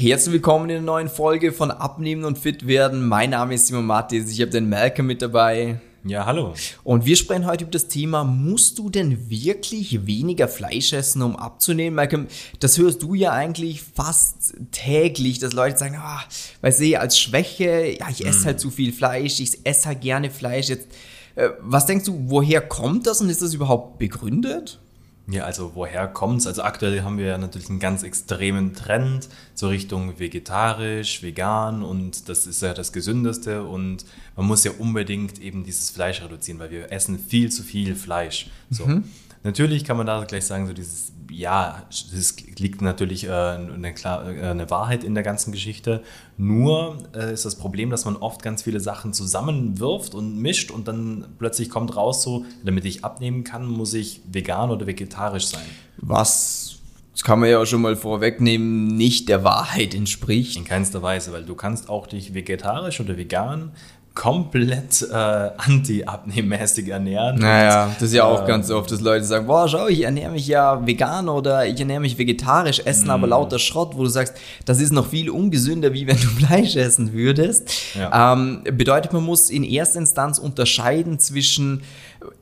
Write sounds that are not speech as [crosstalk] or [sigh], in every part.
Herzlich willkommen in einer neuen Folge von Abnehmen und Fit werden. Mein Name ist Simon Mattis, ich habe den Malcolm mit dabei. Ja, hallo. Und wir sprechen heute über das Thema, musst du denn wirklich weniger Fleisch essen, um abzunehmen? Malcolm, das hörst du ja eigentlich fast täglich, dass Leute sagen, ah, weißt du, als Schwäche, ja, ich esse mm. halt zu viel Fleisch, ich esse halt gerne Fleisch. Jetzt, äh, was denkst du, woher kommt das und ist das überhaupt begründet? Ja, also woher kommt's? Also aktuell haben wir ja natürlich einen ganz extremen Trend zur Richtung vegetarisch, vegan und das ist ja das Gesündeste und man muss ja unbedingt eben dieses Fleisch reduzieren, weil wir essen viel zu viel Fleisch. So. Mhm. Natürlich kann man da gleich sagen, so dieses, ja, es liegt natürlich äh, eine, klar, äh, eine Wahrheit in der ganzen Geschichte. Nur äh, ist das Problem, dass man oft ganz viele Sachen zusammenwirft und mischt und dann plötzlich kommt raus so, damit ich abnehmen kann, muss ich vegan oder vegetarisch sein. Was das kann man ja auch schon mal vorwegnehmen, nicht der Wahrheit entspricht. In keinster Weise, weil du kannst auch dich vegetarisch oder vegan komplett äh, anti-abnehmmäßig ernähren. Naja, das ist ja auch äh, ganz oft, dass Leute sagen, boah, schau, ich ernähre mich ja vegan oder ich ernähre mich vegetarisch, essen mm. aber lauter Schrott, wo du sagst, das ist noch viel ungesünder, wie wenn du [laughs] Fleisch essen würdest. Ja. Ähm, bedeutet, man muss in erster Instanz unterscheiden zwischen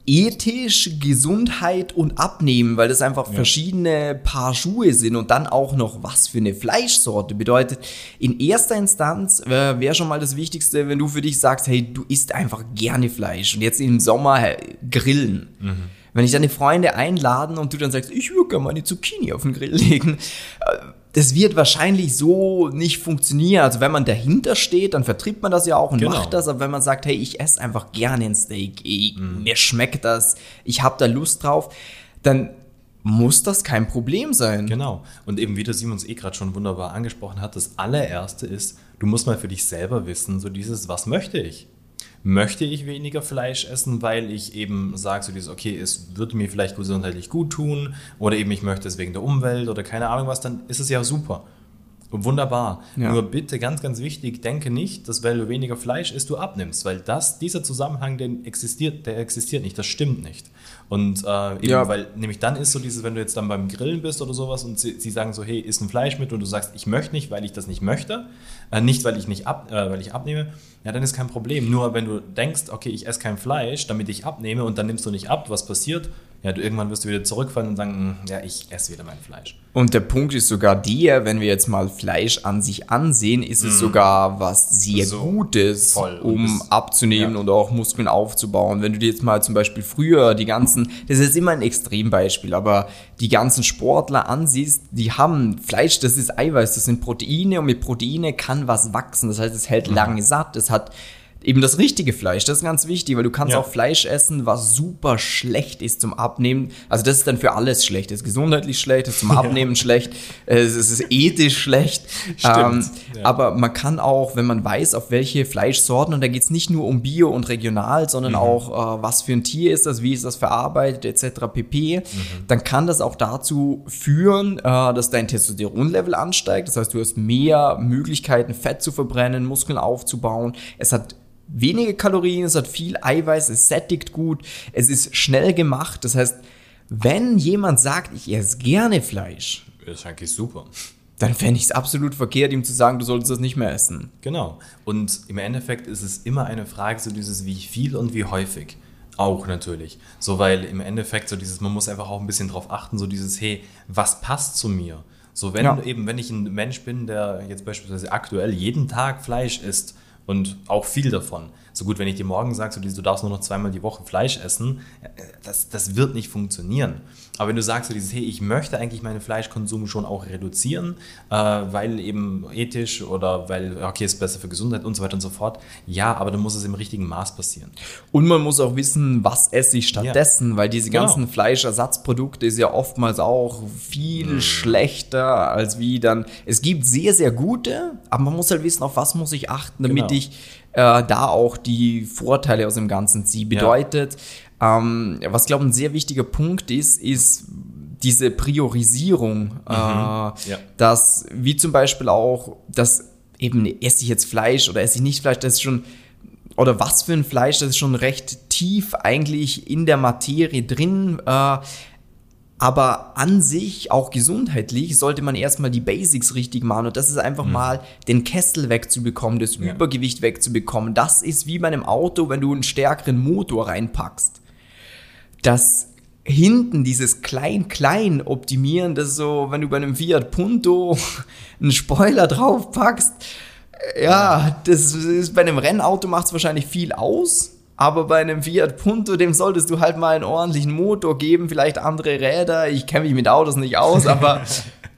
ethisch, Gesundheit und Abnehmen, weil das einfach ja. verschiedene Paar Schuhe sind und dann auch noch was für eine Fleischsorte bedeutet. In erster Instanz äh, wäre schon mal das Wichtigste, wenn du für dich sagst, hey, du isst einfach gerne Fleisch und jetzt im Sommer äh, grillen. Mhm. Wenn ich deine Freunde einladen und du dann sagst, ich würde gerne meine Zucchini auf den Grill legen, äh, das wird wahrscheinlich so nicht funktionieren. Also wenn man dahinter steht, dann vertritt man das ja auch und genau. macht das. Aber wenn man sagt, hey, ich esse einfach gerne ein Steak, ich, mm. mir schmeckt das, ich habe da Lust drauf, dann muss das kein Problem sein. Genau. Und eben wie der Simons eh gerade schon wunderbar angesprochen hat, das allererste ist, du musst mal für dich selber wissen, so dieses, was möchte ich? Möchte ich weniger Fleisch essen, weil ich eben sage, so dieses, okay, es würde mir vielleicht gesundheitlich gut tun oder eben ich möchte es wegen der Umwelt oder keine Ahnung was, dann ist es ja super. Wunderbar. Ja. Nur bitte ganz, ganz wichtig, denke nicht, dass weil du weniger Fleisch isst, du abnimmst, weil das, dieser Zusammenhang, den existiert, der existiert nicht, das stimmt nicht. Und äh, eben, ja. weil nämlich dann ist so dieses, wenn du jetzt dann beim Grillen bist oder sowas und sie, sie sagen so, hey, isst ein Fleisch mit und du sagst, ich möchte nicht, weil ich das nicht möchte, äh, nicht weil ich nicht ab, äh, weil ich abnehme, ja, dann ist kein Problem. Nur wenn du denkst, okay, ich esse kein Fleisch, damit ich abnehme und dann nimmst du nicht ab, was passiert? Ja, du, irgendwann wirst du wieder zurückfallen und sagen, hm, ja, ich esse wieder mein Fleisch. Und der Punkt ist sogar der, wenn wir jetzt mal Fleisch an sich ansehen, ist es mm. sogar was sehr so Gutes, um das, abzunehmen ja. und auch Muskeln aufzubauen. Wenn du dir jetzt mal zum Beispiel früher die ganzen, das ist immer ein Extrembeispiel, aber die ganzen Sportler ansiehst, die haben Fleisch, das ist Eiweiß, das sind Proteine und mit Proteine kann was wachsen. Das heißt, es hält mm. lange satt, es hat eben das richtige Fleisch, das ist ganz wichtig, weil du kannst ja. auch Fleisch essen, was super schlecht ist zum Abnehmen. Also das ist dann für alles schlecht. Es ist gesundheitlich schlecht, es ist zum [laughs] Abnehmen ja. schlecht, es ist ethisch schlecht. Ähm, ja. Aber man kann auch, wenn man weiß, auf welche Fleischsorten, und da geht es nicht nur um Bio und regional, sondern mhm. auch, äh, was für ein Tier ist das, wie ist das verarbeitet, etc. pp., mhm. dann kann das auch dazu führen, äh, dass dein Testosteronlevel ansteigt. Das heißt, du hast mehr Möglichkeiten, Fett zu verbrennen, Muskeln aufzubauen. Es hat wenige Kalorien, es hat viel Eiweiß, es sättigt gut, es ist schnell gemacht. Das heißt, wenn jemand sagt, ich esse gerne Fleisch, das ist eigentlich super. Dann fände ich es absolut verkehrt, ihm zu sagen, du solltest das nicht mehr essen. Genau. Und im Endeffekt ist es immer eine Frage, so dieses wie viel und wie häufig. Auch natürlich. So, weil im Endeffekt so dieses, man muss einfach auch ein bisschen drauf achten, so dieses, hey, was passt zu mir? So, wenn ja. eben, wenn ich ein Mensch bin, der jetzt beispielsweise aktuell jeden Tag Fleisch isst, und auch viel davon. So gut, wenn ich dir morgen sage, so, du darfst nur noch zweimal die Woche Fleisch essen, äh, das, das wird nicht funktionieren. Aber wenn du sagst, so dieses, hey, ich möchte eigentlich meinen Fleischkonsum schon auch reduzieren, äh, weil eben ethisch oder weil, okay, ist besser für Gesundheit und so weiter und so fort, ja, aber dann muss es im richtigen Maß passieren. Und man muss auch wissen, was esse ich stattdessen, ja. weil diese genau. ganzen genau. Fleischersatzprodukte ist ja oftmals auch viel mhm. schlechter als wie dann, es gibt sehr, sehr gute, aber man muss halt wissen, auf was muss ich achten, damit genau. ich äh, da auch die Vorteile aus dem Ganzen ziehe. Bedeutet, ja ähm, was, glaube ich, ein sehr wichtiger Punkt ist, ist diese Priorisierung, mhm. äh, ja. dass, wie zum Beispiel auch, dass eben esse ich jetzt Fleisch oder esse ich nicht Fleisch, das ist schon, oder was für ein Fleisch, das ist schon recht tief eigentlich in der Materie drin. Äh, Aber an sich, auch gesundheitlich, sollte man erstmal die Basics richtig machen. Und das ist einfach mhm. mal den Kessel wegzubekommen, das ja. Übergewicht wegzubekommen. Das ist wie bei einem Auto, wenn du einen stärkeren Motor reinpackst. Das hinten dieses klein-klein optimieren, das ist so, wenn du bei einem Fiat Punto [laughs] einen Spoiler draufpackst, ja, das ist bei einem Rennauto macht es wahrscheinlich viel aus. Aber bei einem Fiat Punto, dem solltest du halt mal einen ordentlichen Motor geben, vielleicht andere Räder. Ich kenne mich mit Autos nicht aus, aber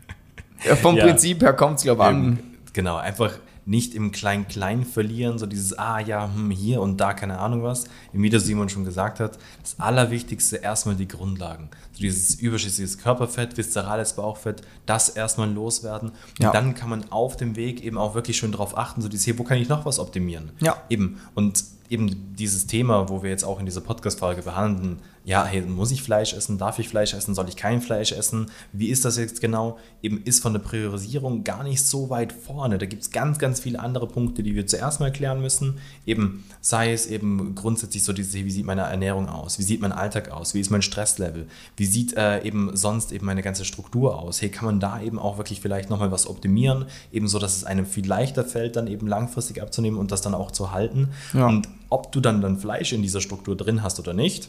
[laughs] vom ja. Prinzip her kommt es, glaube ich, an. Genau, einfach nicht im Klein-Klein verlieren, so dieses, ah ja, hm, hier und da, keine Ahnung was. Wie der Simon schon gesagt hat, das Allerwichtigste erstmal die Grundlagen. So dieses überschüssiges Körperfett, viszerales Bauchfett, das erstmal loswerden. Und ja. dann kann man auf dem Weg eben auch wirklich schön darauf achten, so dieses, hier, wo kann ich noch was optimieren? Ja. Eben. Und eben dieses Thema, wo wir jetzt auch in dieser Podcast-Folge behandeln, ja, hey, muss ich Fleisch essen? Darf ich Fleisch essen? Soll ich kein Fleisch essen? Wie ist das jetzt genau? Eben ist von der Priorisierung gar nicht so weit vorne. Da gibt es ganz, ganz viele andere Punkte, die wir zuerst mal klären müssen. Eben sei es eben grundsätzlich so, diese, wie sieht meine Ernährung aus? Wie sieht mein Alltag aus? Wie ist mein Stresslevel? Wie sieht äh, eben sonst eben meine ganze Struktur aus? Hey, kann man da eben auch wirklich vielleicht nochmal was optimieren? Eben so, dass es einem viel leichter fällt, dann eben langfristig abzunehmen und das dann auch zu halten. Ja. Und ob du dann dann Fleisch in dieser Struktur drin hast oder nicht,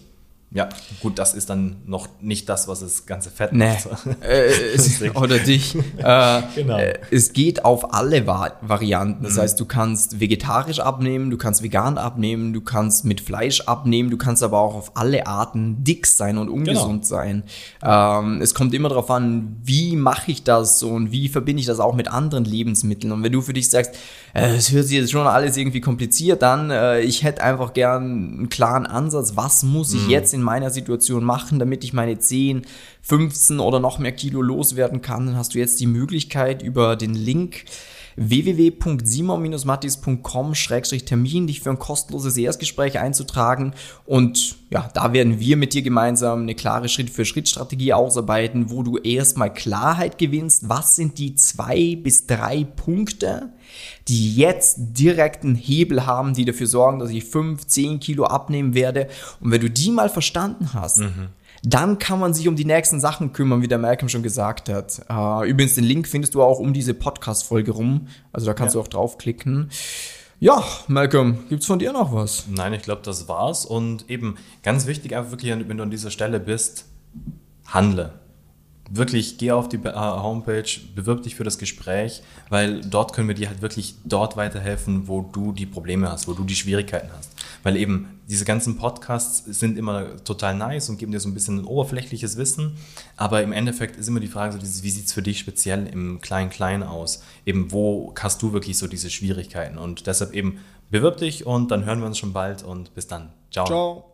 ja, gut, das ist dann noch nicht das, was das ganze Fett nee. macht. [laughs] Äh, oder dich. [laughs] Äh, genau. Äh, es geht auf alle Va Varianten. Das mhm. heißt, du kannst vegetarisch abnehmen, du kannst vegan abnehmen, du kannst mit Fleisch abnehmen, du kannst aber auch auf alle Arten dick sein und ungesund genau. sein. Ähm, es kommt immer darauf an, wie mache ich das und wie verbinde ich das auch mit anderen Lebensmitteln. Und wenn du für dich sagst, äh, es hört sich jetzt schon alles irgendwie kompliziert an, äh, ich hätte einfach gern einen klaren Ansatz, was muss ich mhm. jetzt in in meiner Situation machen, damit ich meine 10, 15 oder noch mehr Kilo loswerden kann, dann hast du jetzt die Möglichkeit über den Link www.simon-mattis.com-termin dich für ein kostenloses Erstgespräch einzutragen und ja, da werden wir mit dir gemeinsam eine klare Schritt-für-Schritt-Strategie ausarbeiten, wo du erstmal Klarheit gewinnst, was sind die zwei bis drei Punkte, die jetzt direkten Hebel haben, die dafür sorgen, dass ich 5, 10 Kilo abnehmen werde. Und wenn du die mal verstanden hast, mhm. Dann kann man sich um die nächsten Sachen kümmern, wie der Malcolm schon gesagt hat. Uh, übrigens, den Link findest du auch um diese Podcast-Folge rum. Also da kannst ja. du auch draufklicken. Ja, Malcolm, gibt's von dir noch was? Nein, ich glaube, das war's. Und eben ganz wichtig, einfach wirklich, wenn du an dieser Stelle bist, handle wirklich geh auf die äh, Homepage, bewirb dich für das Gespräch, weil dort können wir dir halt wirklich dort weiterhelfen, wo du die Probleme hast, wo du die Schwierigkeiten hast. Weil eben diese ganzen Podcasts sind immer total nice und geben dir so ein bisschen ein oberflächliches Wissen, aber im Endeffekt ist immer die Frage, so dieses, wie sieht es für dich speziell im Klein-Klein aus? Eben, wo hast du wirklich so diese Schwierigkeiten? Und deshalb eben bewirb dich und dann hören wir uns schon bald und bis dann. Ciao. Ciao.